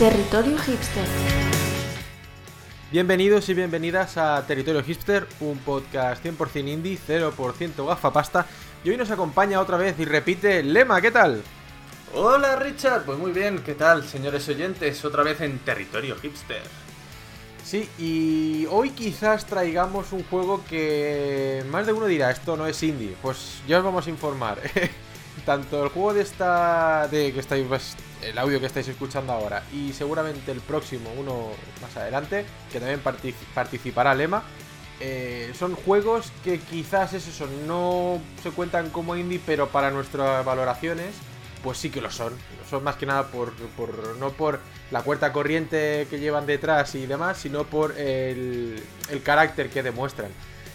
Territorio Hipster. Bienvenidos y bienvenidas a Territorio Hipster, un podcast 100% indie, 0% gafapasta. Y hoy nos acompaña otra vez y repite Lema, ¿qué tal? Hola Richard, pues muy bien, ¿qué tal señores oyentes? Otra vez en Territorio Hipster. Sí, y hoy quizás traigamos un juego que más de uno dirá, esto no es indie. Pues ya os vamos a informar. Tanto el juego de esta, de que estáis, el audio que estáis escuchando ahora, y seguramente el próximo, uno más adelante, que también partic- participará Lema, eh, son juegos que quizás es eso, no se cuentan como indie, pero para nuestras valoraciones, pues sí que lo son. Son más que nada por, por- no por la cuerda corriente que llevan detrás y demás, sino por el, el carácter que demuestran.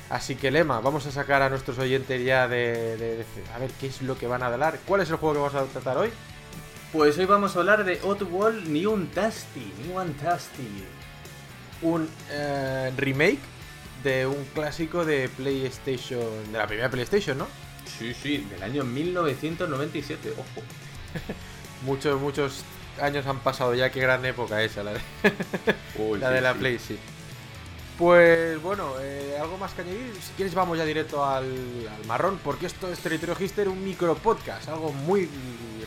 Así que Lema, vamos a sacar a nuestros oyentes ya de, de- de- a ver qué es lo que van a hablar. ¿Cuál es el juego que vamos a tratar hoy? Pues hoy vamos a hablar de Oddworld New Tasty, New Tasty. Un eh, remake de un clásico de PlayStation, de la primera PlayStation, ¿no? Sí, sí, del año 1997, ojo. Muchos, muchos años han pasado ya, qué gran época esa, la de, Uy, la sí, de la sí. Play, sí. Pues bueno, eh, algo más que añadir. Si quieres, vamos ya directo al, al marrón, porque esto es Territorio Hister, un micro podcast, algo muy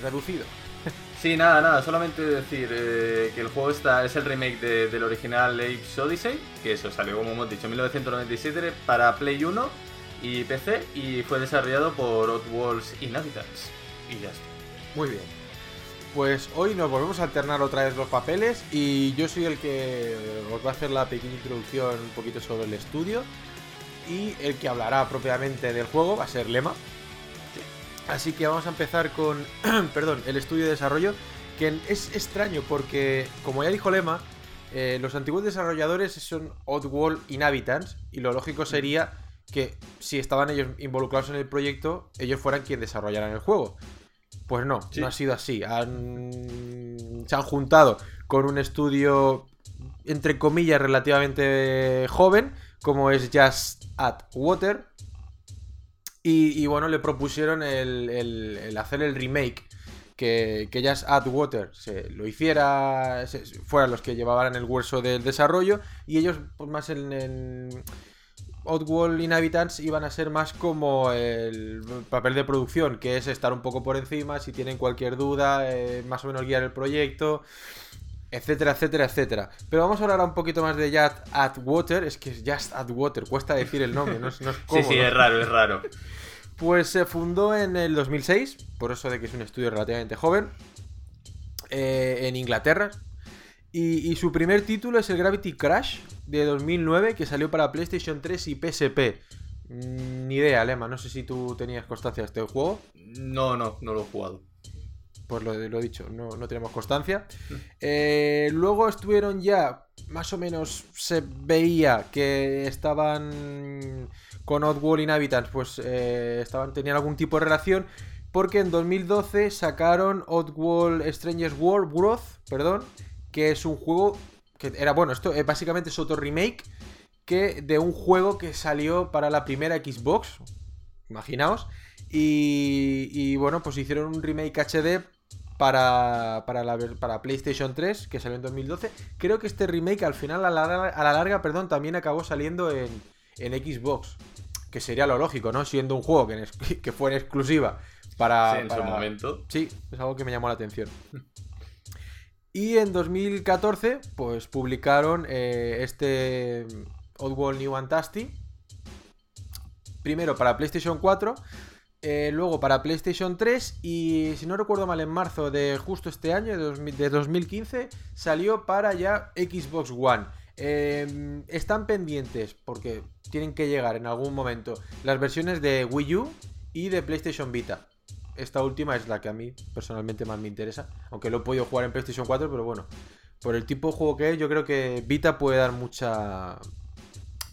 reducido. Sí, nada, nada, solamente decir eh, que el juego está, es el remake de- del original Apes Odyssey, que eso salió, como hemos dicho, en 1997 para Play 1 y PC y fue desarrollado por Oddworld's Inhabitants. Y ya está. Muy bien. Pues hoy nos volvemos a alternar otra vez los papeles y yo soy el que os va a hacer la pequeña introducción un poquito sobre el estudio y el que hablará propiamente del juego va a ser Lema. Así que vamos a empezar con, perdón, el estudio de desarrollo, que es extraño porque, como ya dijo Lema, eh, los antiguos desarrolladores son Oddworld Inhabitants y lo lógico sería que si estaban ellos involucrados en el proyecto, ellos fueran quienes desarrollaran el juego. Pues no, Sí. no ha sido así. Han- se han juntado con un estudio, entre comillas, relativamente joven, como es Just at Water. Y, y bueno, le propusieron el, el- el hacer el remake. Que, que Just at Water se lo hiciera, se- fueran los que llevaban el hueso del desarrollo. Y ellos, pues más en, en Oddworld Inhabitants iban a ser más como el papel de producción, que es estar un poco por encima, si tienen cualquier duda, eh, más o menos guiar el proyecto, etcétera, etcétera, etcétera. Pero vamos a hablar un poquito más de Just at Water, es que es Just at Water, cuesta decir el nombre, no es, no es Sí, sí, es raro, es raro. Pues se fundó en el 2006, por eso de que es un estudio relativamente joven, eh, en Inglaterra. Y, y su primer título es el Gravity Crash de 2009, que salió para PlayStation 3 y PSP. Mm, Ni idea, Lema, no sé si tú tenías constancia de este juego. No, no, no lo he jugado. Pues lo, he dicho, no, no tenemos constancia. Eh, luego estuvieron ya, más o menos se veía que estaban con Oddworld Inhabitants, pues eh, estaban, tenían algún tipo de relación. Porque en 2012 sacaron Oddworld Strangers World, World, perdón, que es un juego que era bueno, esto básicamente es otro remake que de un juego que salió para la primera Xbox, imaginaos, y, y, bueno, pues hicieron un remake HD para, para, la, para PlayStation 3, que salió en 2012. Creo que este remake al final, a la, larga- a la larga, perdón, también acabó saliendo en, en Xbox. Que sería lo lógico, ¿no? Siendo un juego que, en ex- que fue en exclusiva para... Sí, en su momento. Sí, es algo que me llamó la atención. Y en 2014, pues publicaron eh, este Oddworld New and Tasty. Primero para PlayStation 4, eh, luego para PlayStation 3 y si no recuerdo mal en marzo de justo este año, de, 2000 de 2015, salió para ya Xbox One. Eh, están pendientes porque tienen que llegar en algún momento las versiones de Wii U y de PlayStation Vita. Esta última es la que a mí personalmente más me interesa. Aunque lo he podido jugar en PlayStation 4, pero bueno. Por el tipo de juego que es, yo creo que Vita puede dar mucha.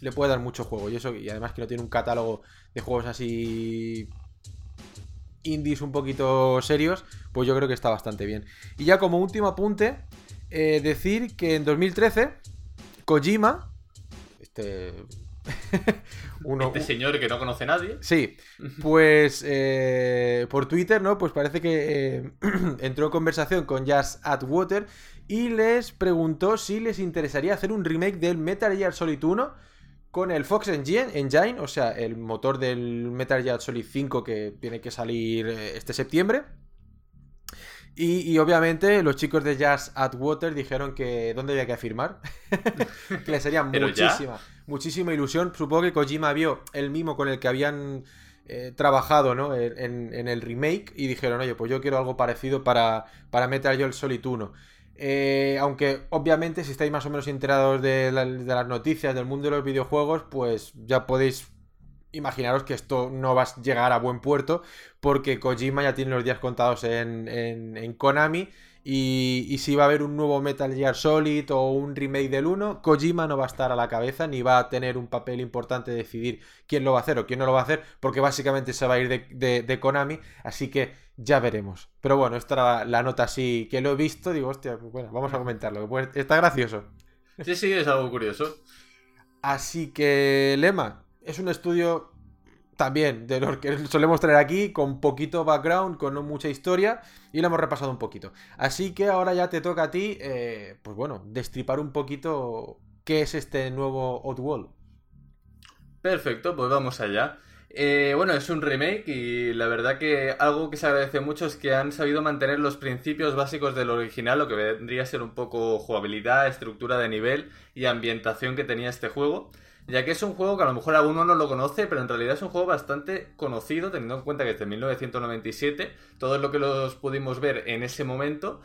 Le puede dar mucho juego. Y eso, y además que no tiene un catálogo de juegos así. indies un poquito serios. Pues yo creo que está bastante bien. Y ya como último apunte. eh, decir que en 2013. Kojima. Este. Uno, Este señor que no conoce a nadie. Sí, pues eh, por Twitter, ¿no? Pues parece que eh, entró en conversación con Just at Water y les preguntó si les interesaría hacer un remake del Metal Gear Solid 1 con el Fox Engine, Engine, o sea, el motor del Metal Gear Solid 5 que tiene que salir eh, este septiembre. Y, obviamente los chicos de Jazz at Water dijeron que dónde había que firmar. que les haría muchísima, muchísima ilusión. Supongo que Kojima vio el mismo con el que habían eh, trabajado ¿no? en, el remake y dijeron, oye, pues yo quiero algo parecido para, para Metal Gear Solid 1. Eh, aunque obviamente si estáis más o menos enterados de, de, las noticias del mundo de los videojuegos, pues ya podéis imaginaros que esto no va a llegar a buen puerto porque Kojima ya tiene los días contados en, Konami y, si va a haber un nuevo Metal Gear Solid o un remake del 1, Kojima no va a estar a la cabeza ni va a tener un papel importante de decidir quién lo va a hacer o quién no lo va a hacer porque básicamente se va a ir de, Konami, así que ya veremos. Pero bueno, esta era la nota así que lo he visto, digo, hostia, pues bueno, vamos a comentarlo, pues está gracioso. Sí, sí, es algo curioso. Así que, Lema, es un estudio también de los que solemos traer aquí, con poquito background, con no mucha historia, y lo hemos repasado un poquito. Así que ahora ya te toca a ti, eh, pues bueno, destripar un poquito qué es este nuevo Oddworld. Perfecto, pues vamos allá. Eh, bueno, es un remake y la verdad que algo que se agradece mucho es que han sabido mantener los principios básicos del original, lo que vendría a ser un poco jugabilidad, estructura de nivel y ambientación que tenía este juego ya que es un juego que a lo mejor alguno no lo conoce, pero en realidad es un juego bastante conocido, teniendo en cuenta que desde 1997, todo lo que los pudimos ver en ese momento,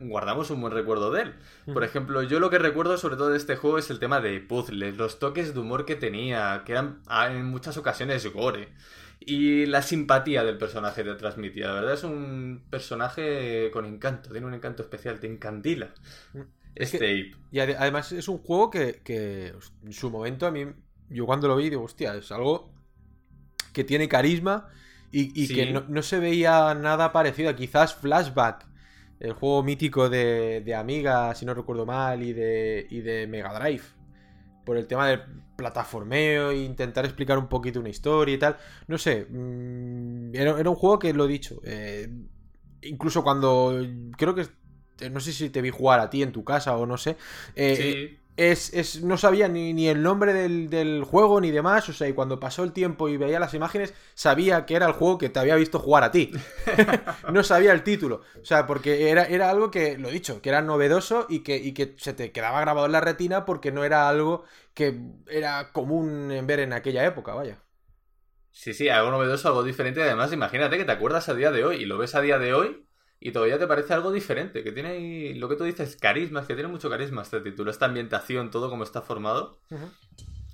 guardamos un buen recuerdo de él. Por ejemplo, yo lo que recuerdo sobre todo de este juego es el tema de puzzles, los toques de humor que tenía, que eran en muchas ocasiones gore. Y la simpatía del personaje te transmitía. La verdad es un personaje con encanto, tiene un encanto especial, te encandila. Este y además es un juego que, en su momento a mí, yo cuando lo vi, digo, hostia, es algo que tiene carisma y, que no, se veía nada parecido. Quizás Flashback, el juego mítico de, de Amiga, si no recuerdo mal, y de, y de Mega Drive. Por el tema del plataformeo e intentar explicar un poquito una historia y tal. No sé, mm, era, un juego que lo he dicho. Eh, incluso cuando creo que no sé si te vi jugar a ti en tu casa o no sé. Eh, es, no sabía ni, el nombre del, juego ni demás, o sea, y cuando pasó el tiempo y veía las imágenes, sabía que era el juego que te había visto jugar a ti. no sabía el título, o sea, porque era, era algo que, lo he dicho, que era novedoso y que, y que se te quedaba grabado en la retina porque no era algo que era común en ver en aquella época, vaya. Sí, sí, algo novedoso, algo diferente. Además, imagínate que te acuerdas a día de hoy y lo ves a día de hoy y todavía te parece algo diferente, que tiene lo que tú dices, carisma, es que tiene mucho carisma este título, esta ambientación, todo como está formado.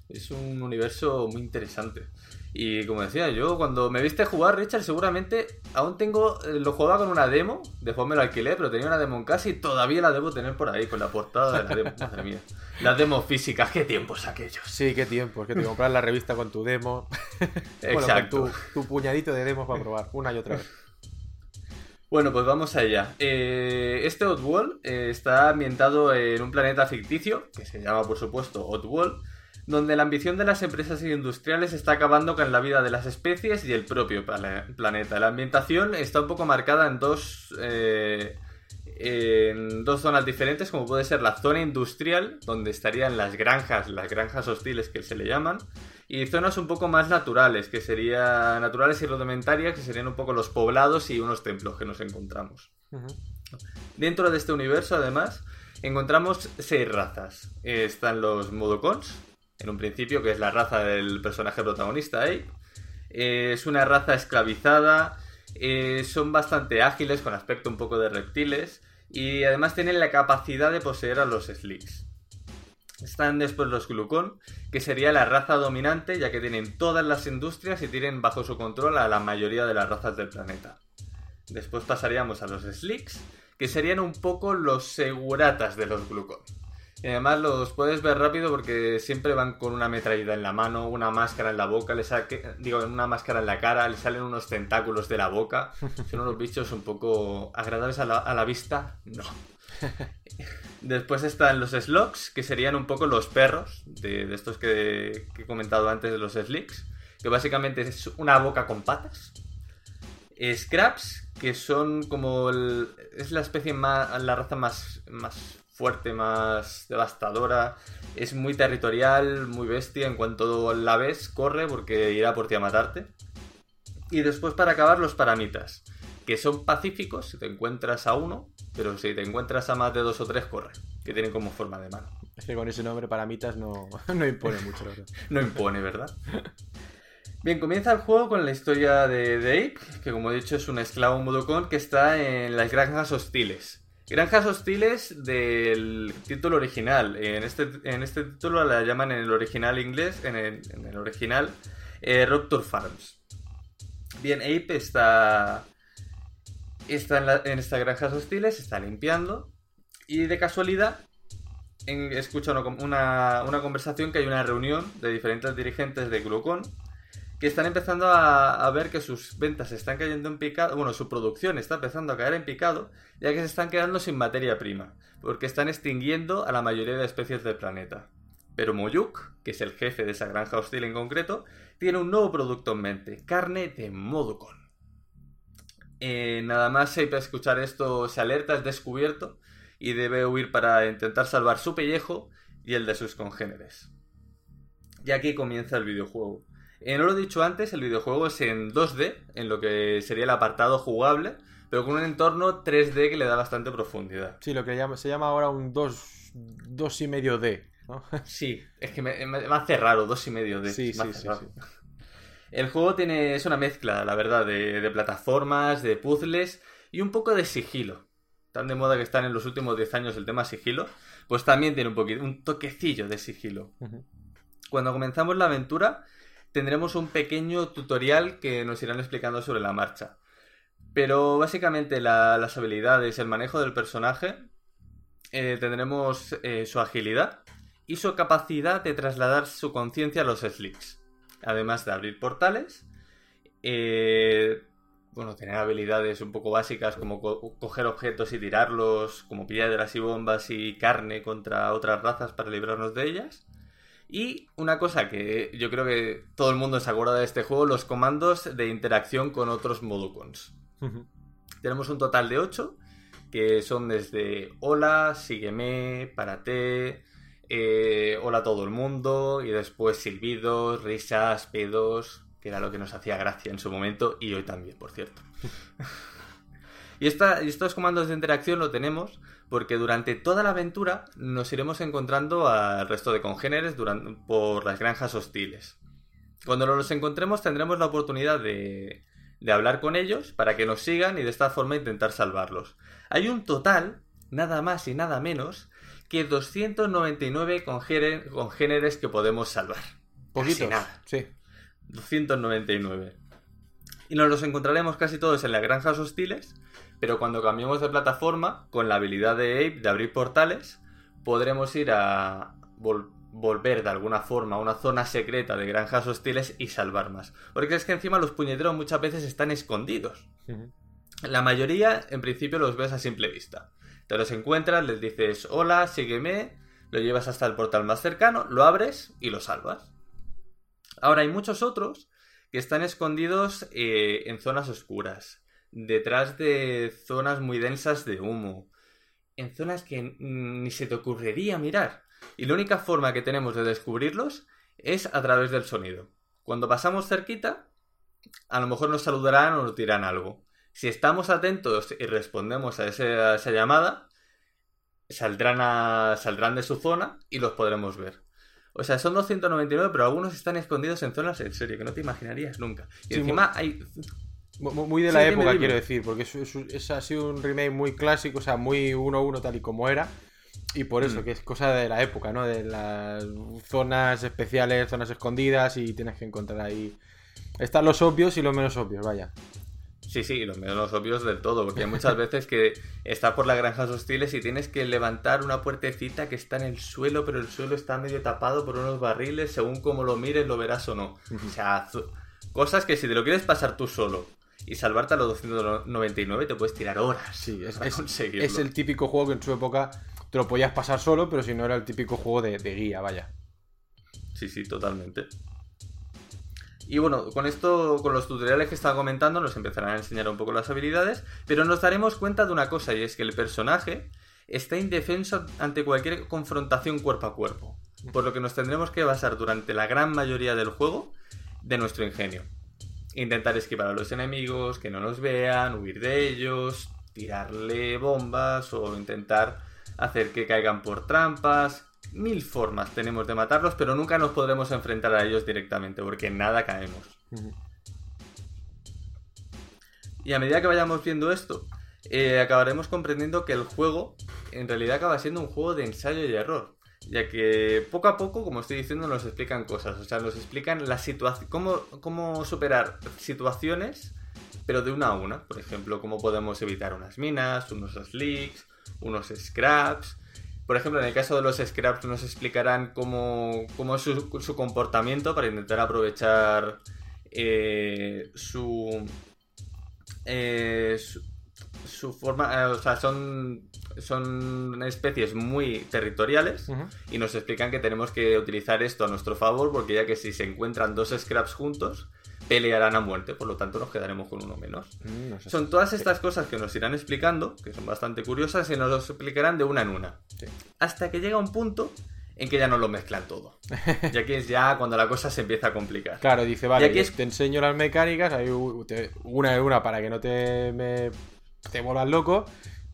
Es un universo muy interesante. Y como decía yo, cuando me viste jugar, Richard, seguramente aún tengo. Eh, lo jugaba con una demo, después me lo alquilé, pero tenía una demo en casa y todavía la debo tener por ahí, con la portada de la demo. Madre mía. Las demos físicas, qué tiempos aquellos. Sí, qué tiempos, que te compras la revista con tu demo. Exacto. tu, tu puñadito de demos para probar, una y otra vez. Bueno, pues vamos allá. Eh, este Oddworld eh, está ambientado en un planeta ficticio, que se llama por supuesto Oddworld, donde la ambición de las empresas industriales está acabando con la vida de las especies y el propio planeta. La ambientación está un poco marcada en dos, eh, en dos zonas diferentes, como puede ser la zona industrial, donde estarían las granjas, las granjas hostiles que se le llaman, y zonas un poco más naturales, que serían naturales y rudimentarias, que serían un poco los poblados y unos templos que nos encontramos. Dentro de este universo, además, encontramos seis razas. están los Modocons, en un principio, que es la raza del personaje protagonista, Ape. es una raza esclavizada, eh, son bastante ágiles, con aspecto un poco de reptiles, y además tienen la capacidad de poseer a los Slicks. Están después los Glucon, que sería la raza dominante, ya que tienen todas las industrias y tienen bajo su control a la mayoría de las razas del planeta. Después pasaríamos a los Slicks, que serían un poco los seguratas de los Glucon. Y además los puedes ver rápido porque siempre van con una metralleta en la mano, una máscara en la boca, le digo, una máscara en la cara, le salen unos tentáculos de la boca. Son unos bichos un poco agradables a la, a la vista, no. Después están los Slugs, que serían un poco los perros de, estos que, he comentado antes de los Slicks, que básicamente es una boca con patas. Scraps, que son como el, es la especie más, la raza más, más fuerte, más devastadora. Es muy territorial, muy bestia. En cuanto la ves, corre porque irá por ti a matarte. Y después, para acabar, los paramitas, que son pacíficos si te encuentras a uno, pero si te encuentras a más de dos o tres, corre, que tienen como forma de mano. Es que con ese nombre, paramitas, no, no impone mucho, no impone, ¿verdad? Bien, comienza el juego con la historia de Dave, que como he dicho es un esclavo mudocon que está en las granjas hostiles. Granjas hostiles del título original. En este, en este título la llaman en el original inglés, en el, original, eh, Raptor Farms. Bien, Ape está, está en, estas granjas hostiles, está limpiando. Y de casualidad, escucha una, una, conversación que hay una reunión de diferentes dirigentes de Glucon que están empezando a, ver que sus ventas están cayendo en picado, bueno, su producción está empezando a caer en picado, ya que se están quedando sin materia prima, porque están extinguiendo a la mayoría de especies del planeta. Pero Moyuk, que es el jefe de esa granja hostil en concreto, tiene un nuevo producto en mente, carne de Modocon. Eh, nada más se para escuchar esto se alerta, es descubierto y debe huir para intentar salvar su pellejo y el de sus congéneres. Y aquí comienza el videojuego. Eh, no lo he dicho antes, el videojuego es en 2D, en lo que sería el apartado jugable, pero con un entorno 3D que le da bastante profundidad. Sí, lo que se llama ahora un 2, 2,5D. ¿no? Sí, es que me, hace raro, 2,5D. Sí, sí, sí, El juego tiene, es una mezcla, la verdad, de, plataformas, de puzzles y un poco de sigilo. Tan de moda que están en los últimos 10 años el tema sigilo, pues también tiene un poquito, un toquecillo de sigilo. Cuando comenzamos la aventura, tendremos un pequeño tutorial que nos irán explicando sobre la marcha. Pero básicamente las habilidades, el manejo del personaje, eh, tendremos eh, su agilidad y su capacidad de trasladar su conciencia a los slicks. Además de abrir portales, eh, bueno, tener habilidades un poco básicas como coger objetos y tirarlos, como piedras y bombas y carne contra otras razas para librarnos de ellas. Y una cosa que yo creo que todo el mundo se acuerda de este juego, los comandos de interacción con otros Moducons. Tenemos un total de 8, que son desde hola, sígueme, párate, eh, hola a todo el mundo, y después silbidos, risas, pedos, que era lo que nos hacía gracia en su momento, y hoy también, por cierto. y, esta, y estos comandos de interacción lo tenemos porque durante toda la aventura nos iremos encontrando al resto de congéneres por las granjas hostiles. Cuando los encontremos tendremos la oportunidad de, de hablar con ellos para que nos sigan y de esta forma intentar salvarlos. Hay un total, nada más y nada menos, que 299 congéneres que podemos salvar. Poquito. nada. Sí. 299. Y nos los encontraremos casi todos en las granjas hostiles pero cuando cambiemos de plataforma, con la habilidad de Ape de abrir portales, podremos ir a volver de alguna forma a una zona secreta de granjas hostiles y salvar más. Porque es que encima los puñeteros muchas veces están escondidos. La mayoría, en principio, los ves a simple vista. Te los encuentras, les dices hola, sígueme, lo llevas hasta el portal más cercano, lo abres y lo salvas. Ahora hay muchos otros que están escondidos eh, en zonas oscuras detrás de zonas muy densas de humo, en zonas que ni se te ocurriría mirar. Y la única forma que tenemos de descubrirlos es a través del sonido. Cuando pasamos cerquita, a lo mejor nos saludarán o nos dirán algo. Si estamos atentos y respondemos a, esa llamada, saldrán, saldrán de su zona y los podremos ver. O sea, son 299, pero algunos están escondidos en zonas en serio que no te imaginarías nunca. Y encima hay muy de la época, quiero decir, porque es, ha sido un remake muy clásico, o sea, muy 1-1 tal y como era. Y por eso, mm. que es cosa de la época, ¿no? De las zonas especiales, zonas escondidas y tienes que encontrar ahí. Están los obvios y los menos obvios, vaya. Sí, sí, los menos obvios del todo, porque hay muchas veces que estás por las granjas hostiles y tienes que levantar una puertecita que está en el suelo, pero el suelo está medio tapado por unos barriles, según como lo mires lo verás o no. O sea, cosas que si te lo quieres pasar tú solo y salvarte a los 299 te puedes tirar horas. Sí, es, es, el típico juego que en su época te lo podías pasar solo, pero si no era el típico juego de, guía, vaya. Sí, sí, totalmente. Y bueno, con esto, con los tutoriales que estaba comentando, nos empezarán a enseñar un poco las habilidades, pero nos daremos cuenta de una cosa, y es que el personaje está indefenso ante cualquier confrontación cuerpo a cuerpo, por lo que nos tendremos que basar durante la gran mayoría del juego de nuestro ingenio. Intentar esquivar a los enemigos, que no nos vean, huir de ellos, tirarle bombas o intentar hacer que caigan por trampas. Mil formas tenemos de matarlos, pero nunca nos podremos enfrentar a ellos directamente, porque nada caemos. Y a medida que vayamos viendo esto, eh, acabaremos comprendiendo que el juego en realidad acaba siendo un juego de ensayo y error. Ya que poco a poco, como estoy diciendo, nos explican cosas. O sea, nos explican la. Cómo, cómo superar situaciones, pero de una a una. Por ejemplo, cómo podemos evitar unas minas, unos slicks, unos scraps. Por ejemplo, en el caso de los scraps nos explicarán cómo, cómo es su, comportamiento para intentar aprovechar eh, su, eh, su, su forma, eh, o sea, son, son especies muy territoriales y nos explican que tenemos que utilizar esto a nuestro favor porque ya que si se encuentran dos scraps juntos, pelearán a muerte, por lo tanto nos quedaremos con uno menos. Mm, son todas estas cosas que nos irán explicando, que son bastante curiosas, y nos lo explicarán de una en una. Hasta que llega un punto en que ya no lo mezclan todo. Y aquí es ya cuando la cosa se empieza a complicar. Claro, dice, vale, te enseño las mecánicas, hay una en una para que no te me te vuelvas loco,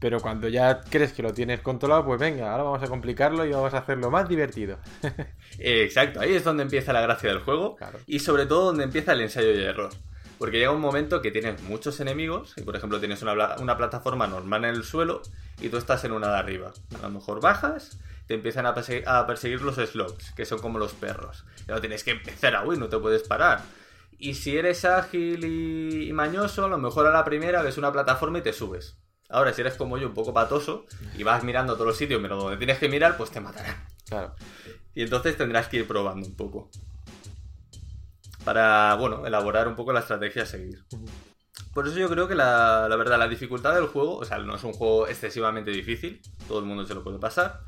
pero cuando ya crees que lo tienes controlado, pues venga, ahora vamos a complicarlo y vamos a hacerlo más divertido. Exacto, ahí es donde empieza la gracia del juego y sobre todo donde empieza el ensayo y error. Porque llega un momento que tienes muchos enemigos y por ejemplo tienes una, una plataforma normal en el suelo y tú estás en una de arriba. A lo mejor bajas te empiezan a, perseguir los slugs, que son como los perros. Y no tienes que empezar a huir, no te puedes parar. Y si eres ágil y, mañoso, a lo mejor a la primera ves una plataforma y te subes. Ahora, si eres como yo, un poco patoso, y vas mirando a todos los sitios, pero donde tienes que mirar, pues te matarán. Claro. Y entonces tendrás que ir probando un poco. Para, bueno, elaborar un poco la estrategia a seguir. Por eso yo creo que la, la verdad, la dificultad del juego, o sea, no es un juego excesivamente difícil, todo el mundo se lo puede pasar.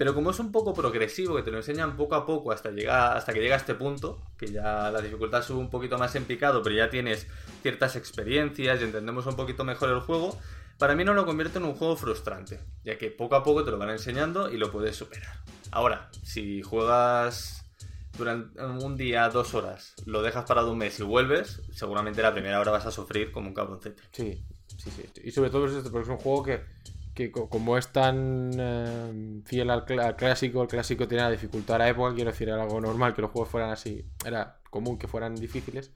Pero como es un poco progresivo, que te lo enseñan poco a poco hasta, llegar, hasta que llega a este punto, que ya la dificultad sube un poquito más en picado, pero ya tienes ciertas experiencias y entendemos un poquito mejor el juego, para mí no lo convierte en un juego frustrante, ya que poco a poco te lo van enseñando y lo puedes superar. Ahora, si juegas durante un día, dos horas, lo dejas parado un mes y vuelves, seguramente la primera hora vas a sufrir como un cabroncete. Sí, sí, sí. Y sobre todo porque es un juego que que como es tan eh, fiel al, clásico, el clásico tenía la dificultad a la época, quiero decir, era algo normal que los juegos fueran así, era común que fueran difíciles.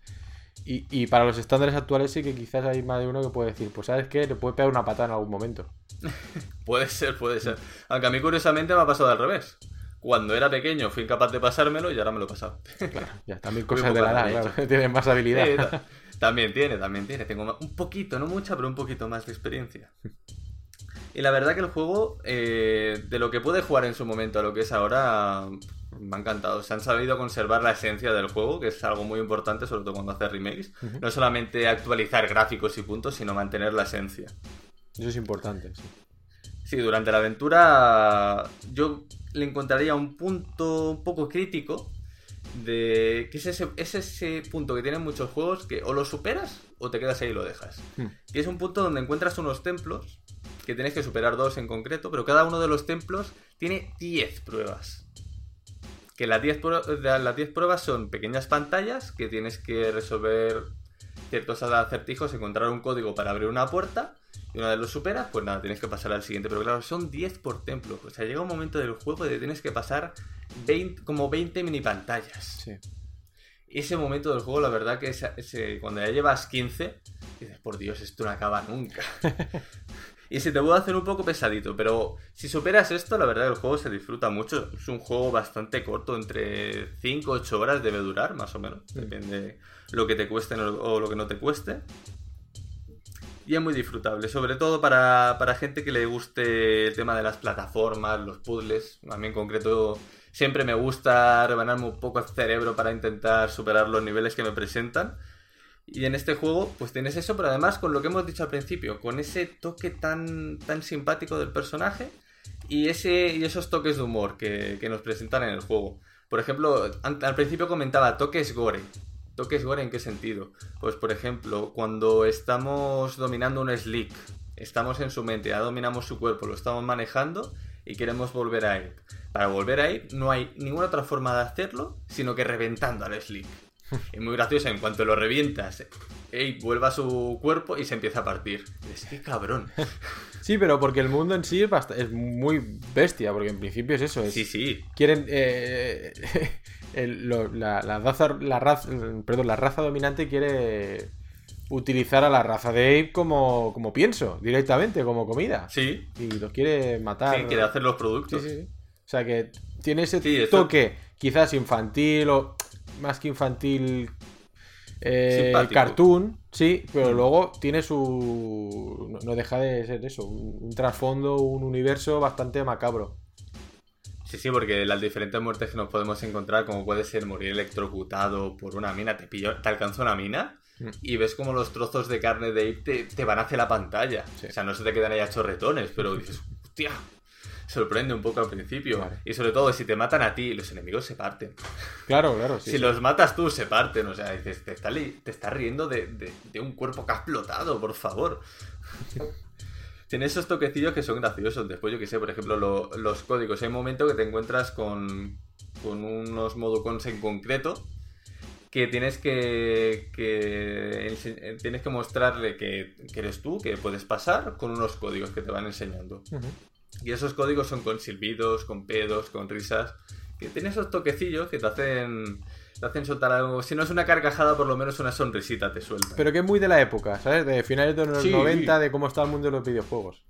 Y, para los estándares actuales sí que quizás hay más de uno que puede decir, pues sabes qué, le puede pegar una patada en algún momento. puede ser, puede ser. Aunque a mí curiosamente me ha pasado al revés. Cuando era pequeño fui incapaz de pasármelo y ahora me lo he pasado. Claro, ya también cosas de la edad, claro. Tienes más habilidad. también tiene, también tiene. Tengo un poquito, no mucha, pero un poquito más de experiencia. Y la verdad que el juego, eh, de lo que puede jugar en su momento a lo que es ahora, me ha encantado. Se han sabido conservar la esencia del juego, que es algo muy importante, sobre todo cuando hace remakes. No solamente actualizar gráficos y puntos, sino mantener la esencia. Eso es importante, sí. Sí, durante la aventura yo le encontraría un punto un poco crítico de que es ese, es ese punto que tienen muchos juegos que o lo superas o te quedas ahí y lo dejas. Hmm. Y es un punto donde encuentras unos templos que tienes que superar dos en concreto, pero cada uno de los templos tiene 10 pruebas. Que las 10 las 10 pruebas son pequeñas pantallas que tienes que resolver ciertos acertijos, encontrar un código para abrir una puerta y una vez lo superas, pues nada, tienes que pasar al siguiente. Pero claro, son 10 por templo. O sea, llega un momento del juego de tienes que pasar 20, como 20 mini pantallas. Sí. Ese momento del juego, la verdad que cuando ya llevas 15, dices, por Dios, esto no acaba nunca. Y se te puede hacer un poco pesadito, pero si superas esto, la verdad el juego se disfruta mucho. Es un juego bastante corto, entre 5 o 8 horas debe durar, más o menos. Depende lo que te cueste o lo que no te cueste. Y es muy disfrutable, sobre todo para, para gente que le guste el tema de las plataformas, los puzzles. A mí en concreto siempre me gusta rebanarme un poco el cerebro para intentar superar los niveles que me presentan. Y en este juego, pues tienes eso, pero además con lo que hemos dicho al principio, con ese toque tan, tan simpático del personaje y, ese, y esos toques de humor que, nos presentan en el juego. Por ejemplo, al principio comentaba toques gore. toques gore en qué sentido. Pues por ejemplo, cuando estamos dominando un slick, estamos en su mente, ya dominamos su cuerpo, lo estamos manejando y queremos volver a él. Para volver a él no hay ninguna otra forma de hacerlo, sino que reventando al slick. Es muy gracioso, en cuanto lo revientas, Abe vuelve a su cuerpo y se empieza a partir. Es que cabrón. Sí, pero porque el mundo en sí es, muy bestia, porque en principio es eso. Es, Sí, sí. Quieren. eh, el- lo- la, la raza, la, raza, perdón, la raza dominante quiere utilizar a la raza de Ape como, como pienso, directamente, como comida. Sí, Y los quiere matar. sí, quiere hacer los productos. sí, sí. O sea que tiene ese Sí, eso- toque, quizás infantil o más que infantil. eh, cartoon, sí, pero luego tiene su. No, no deja de ser eso, un, un trasfondo, un universo bastante macabro. Sí, sí, porque las diferentes muertes que nos podemos encontrar, como puede ser morir electrocutado por una mina, te pillo, te alcanza una mina Mm. y ves como los trozos de carne de Ape te, te van hacia la pantalla. Sí. O sea, no se te quedan ahí a chorretones, pero dices, hostia, sorprende un poco al principio. Vale. Y sobre todo, si te matan a ti, los enemigos se parten. Claro, claro, sí. si sí. los matas tú, se parten. O sea, dices, te estás te está riendo de, de- de un cuerpo que ha explotado, por favor. Tiene esos toquecillos que son graciosos. Después, yo que sé, por ejemplo, lo- los códigos. Hay un momento que te encuentras con, con unos moducons en concreto que tienes que, que tienes que mostrarle que, que eres tú, que puedes pasar con unos códigos que te van enseñando. Ujú. Y esos códigos son con silbidos, con pedos, con risas. Que tiene esos toquecillos que te hacen, te hacen soltar algo. Si no es una carcajada, por lo menos una sonrisita te suelta. Pero que es muy de la época, ¿sabes? De finales de los Sí. 90, de cómo está el mundo de los videojuegos.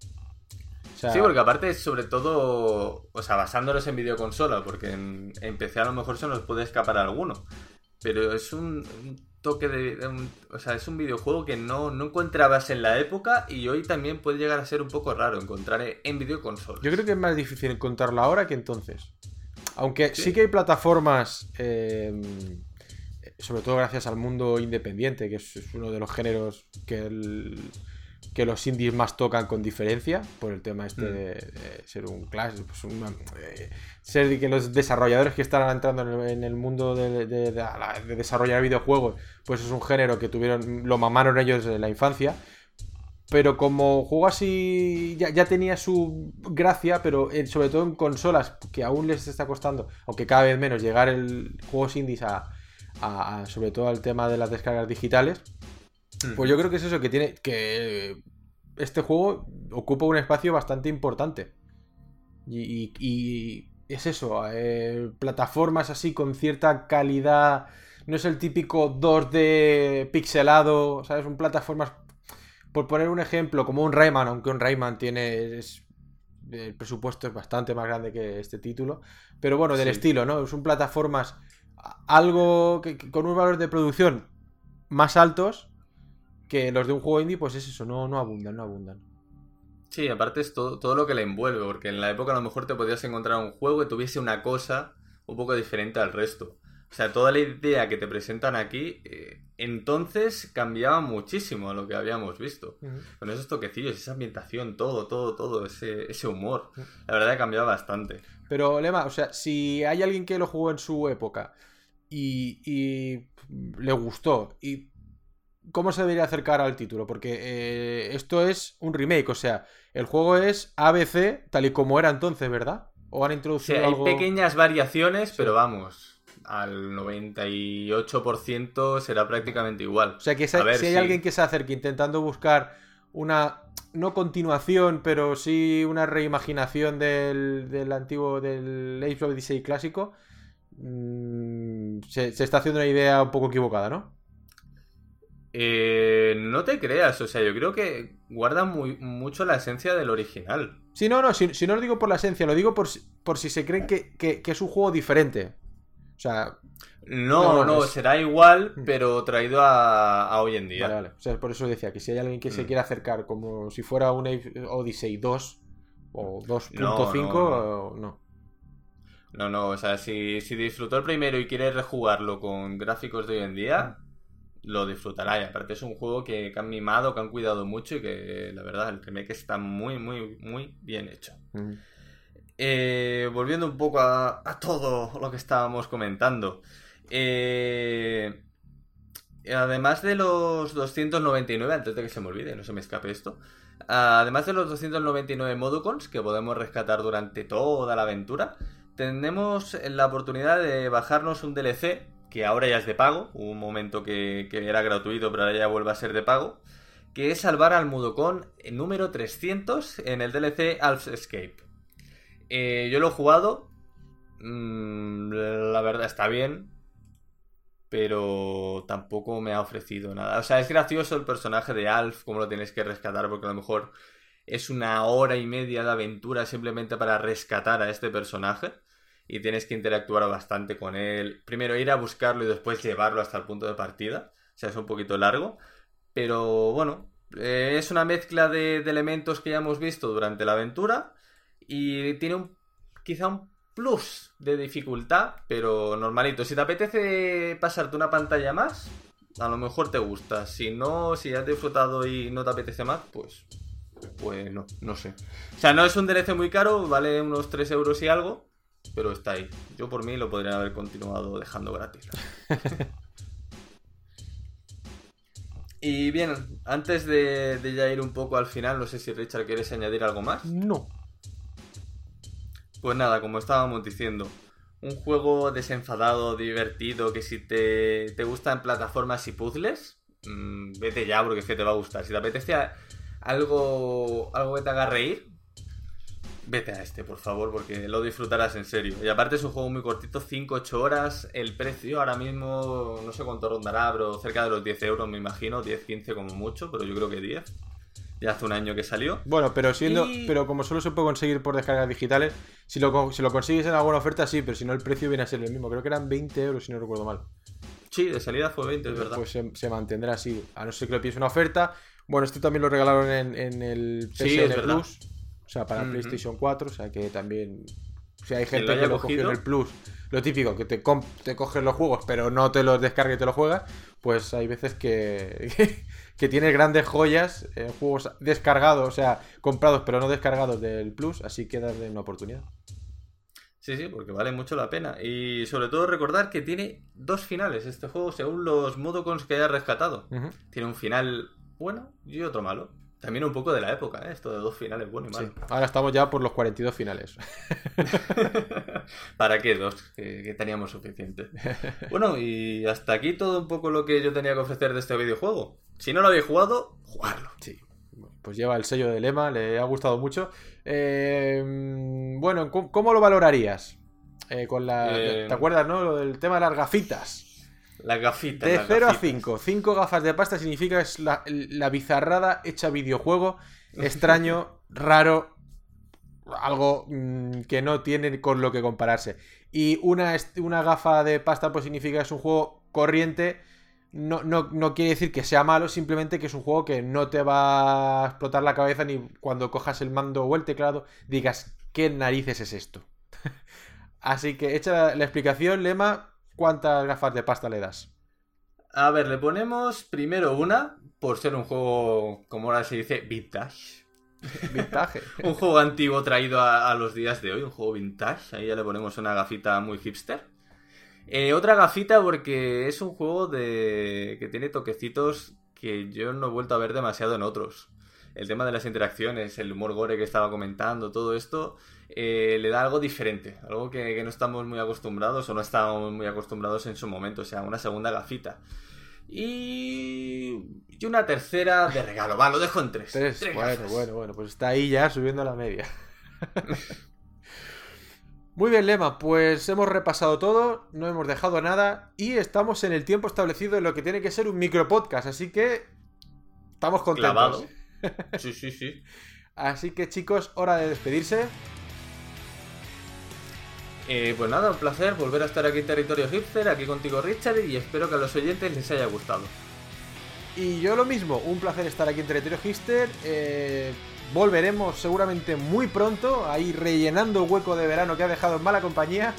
O sea, Sí, porque aparte, sobre todo, o sea, basándonos en videoconsola, porque en, en PC a lo mejor se nos puede escapar alguno. Pero es un, un toque de. de un- o sea, es un videojuego que no, no encontrabas en la época y hoy también puede llegar a ser un poco raro encontrar en videoconsola. Yo creo que es más difícil encontrarlo ahora que entonces. Aunque sí, Sí. que hay plataformas, eh, sobre todo gracias al mundo independiente, que es, es uno de los géneros que, el- que los indies más tocan con diferencia, por el tema este Mm. de, de ser un class, pues una- eh, ser de que los desarrolladores que están entrando en el, en el mundo de, desarrollar videojuegos, pues es un género que tuvieron, lo mamaron ellos en la infancia. Pero como juego así ya, ya tenía su gracia, pero eh, sobre todo en consolas que aún les está costando, aunque cada vez menos, llegar el juegos indies a, a- a- sobre todo al tema de las descargas digitales, pues yo creo que es eso, que tiene que este juego ocupa un espacio bastante importante. Y, y- y es eso, eh, plataformas así con cierta calidad, no es el típico 2D pixelado, ¿sabes? Un plataformas, por poner un ejemplo, como un Rayman, aunque un Rayman tiene... es- el presupuesto es bastante más grande que este título, pero bueno, del Sí. estilo, ¿no? Son plataformas algo que, que con unos valores de producción más altos que los de un juego indie, pues es eso, no, no abundan, no abundan. Sí, aparte es todo, todo lo que le envuelve, porque en la época a lo mejor te podías encontrar un juego que tuviese una cosa un poco diferente al resto. O sea, toda la idea que te presentan aquí, eh, entonces cambiaba muchísimo a lo que habíamos visto. Con esos toquecillos, esa ambientación, todo, todo, todo, ese, ese humor. La verdad que cambiaba bastante. Pero, Lema, o sea, si hay alguien que lo jugó en su época y, y le gustó, y ¿cómo se debería acercar al título? Porque eh, esto es un remake, o sea, el juego es ABC tal y como era entonces, ¿verdad? ¿O han O introducido sea, hay pequeñas variaciones, pero vamos, al 98% será prácticamente igual. O sea, que si, A ver, si hay sí. alguien que se acerque intentando buscar una, no continuación, pero sí una reimaginación del, del antiguo, del Age of Odyssey clásico, mm, se, se está haciendo una idea un poco equivocada, ¿no? Eh, no te creas, o sea, yo creo que guarda muy, mucho la esencia del original. Sí, no, no, si, si no lo digo por la esencia, lo digo por, si- por si se creen que, que- que es un juego diferente. O sea, No, No, no, es- será igual, Mm. pero traído a, a hoy en día. vale, vale. O sea, por eso decía que si hay alguien que se Mm. quiera acercar como si fuera un Odyssey 2 o 2.5, No, no, no. No, no, o sea, si, si disfrutó el primero y quiere rejugarlo con gráficos de hoy en día, lo disfrutará. Y aparte es un juego que, que han mimado, que han cuidado mucho y que la verdad el remake está muy, muy, muy bien hecho. Mm. Eh, volviendo un poco a, a todo lo que estábamos comentando. Eh, además de los 299, antes de que se me olvide, no se me escape esto, además de los 299 Modocons que podemos rescatar durante toda la aventura, tenemos la oportunidad de bajarnos un DLC que ahora ya es de pago, un momento que, era gratuito, pero ahora ya vuelve a ser de pago, que es salvar al Mudokon número 300 en el DLC Alp's Escape. Eh, yo lo he jugado, mm, la verdad está bien, pero tampoco me ha ofrecido nada. O sea, es gracioso el personaje de Alf, cómo lo tienes que rescatar, porque a lo mejor es una hora y media de aventura simplemente para rescatar a este personaje y tienes que interactuar bastante con él. Primero ir a buscarlo y después llevarlo hasta el punto de partida. O sea, es un poquito largo. Pero bueno, eh, es una mezcla de, elementos que ya hemos visto durante la aventura y tiene un, quizá un plus de dificultad, pero normalito. Si te apetece pasarte una pantalla más, a lo mejor te gusta. Si no, si ya has disfrutado y no te apetece más, pues pues no, no sé. O sea, no es un DLC muy caro, vale unos 3 euros y algo, pero está ahí. Yo por mí lo podría haber continuado dejando gratis. y bien, antes de, ya ir un poco al final, no sé si Richard quieres añadir algo más. No. Pues nada, como estábamos diciendo, un juego desenfadado, divertido, que si te, te gustan plataformas y puzzles, mm, vete ya porque es que te va a gustar. Si te apetece algo, algo que te haga reír, Vete a este, por favor, porque lo disfrutarás en serio. Y aparte es un juego muy cortito, 5-8 horas. El precio ahora mismo, no sé cuánto rondará, pero cerca de los 10 euros, me imagino. 10-15 como mucho, pero yo creo que 10. Ya hace un año que salió. Bueno, pero siendo. Pero como solo se puede conseguir por descargas digitales, si lo, si lo consigues en alguna oferta, sí, pero si no, el precio viene a ser el mismo. Creo que eran 20 euros, si no recuerdo mal. Sí, de salida fue 20, es verdad. Pues se, mantendrá así. A no ser que lo pides una oferta. Bueno, esto también lo regalaron en, el PSN Plus. O sea, para PlayStation 4, o sea que también. Si hay gente que lo cogió en el Plus, lo típico, que te, te coges los juegos, pero no te los descarga y te los juegas, pues hay veces que, que, tienes grandes joyas, en juegos descargados, o sea, comprados pero no descargados del Plus, así que darle una oportunidad. Sí, sí, porque vale mucho la pena. Y sobre todo recordar que tiene dos finales este juego según los modocons que haya rescatado. Tiene un final bueno y otro malo. También un poco de la época, ¿eh? esto de dos finales, bueno y malo. Ahora estamos ya por los 42 finales. ¿Para qué dos? Que, teníamos suficiente. Bueno, y hasta aquí todo un poco lo que yo tenía que ofrecer de este videojuego. Si no lo habéis jugado, jugarlo. Sí. Pues lleva el sello de lema, le ha gustado mucho. Eh, bueno, ¿cómo, lo valorarías? Eh, con la, ¿Te acuerdas, no? Lo del tema de las gafitas. Las gafitas. De 0 a 5. 5 gafas de pasta significa que es la, bizarrada hecha videojuego. Extraño, raro. Algo mm, que no tiene con lo que compararse. Y una, una gafa de pasta pues significa que es un juego corriente. No, no, quiere decir que sea malo, simplemente que es un juego que no te va a explotar la cabeza ni cuando cojas el mando o el teclado digas, ¿qué narices es esto? Así que hecha la explicación, Lema, ¿cuántas gafas de pasta le das? A ver, le ponemos primero una, por ser un juego, como ahora se dice, vintage. Vintage. un juego antiguo traído a, los días de hoy, un juego vintage. Ahí ya le ponemos una gafita muy hipster. Eh, otra gafita porque es un juego de que tiene toquecitos que yo no he vuelto a ver demasiado en otros. El tema de las interacciones, el humor gore que estaba comentando, todo esto eh, le da algo diferente, algo que, no estamos muy acostumbrados o no estábamos muy acostumbrados en su momento, o sea, una segunda gafita. Y, y una tercera de regalo, va, lo dejo en tres. bueno, bueno, bueno, pues está ahí ya subiendo la media. Muy bien, Lema, pues hemos repasado todo, no hemos dejado nada y estamos en el tiempo establecido de lo que tiene que ser un micropodcast, así que estamos contentos. Sí, sí, sí. Así que chicos, hora de despedirse. Eh, pues nada, un placer volver a estar aquí en Territorio Hipster, aquí contigo Richard, y espero que a los oyentes les haya gustado. Y yo lo mismo, un placer estar aquí en Territorio Hipster. Eh, volveremos seguramente muy pronto, ahí rellenando el hueco de verano que ha dejado en mala compañía.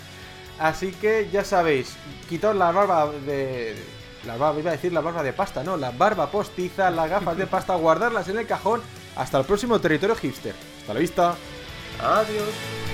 Así que ya sabéis, quitaos la barba de. La barba, iba a decir la barba de pasta, no, la barba postiza, las gafas de pasta, guardarlas en el cajón. Hasta el próximo Territorio Hipster. Hasta la vista. Adiós.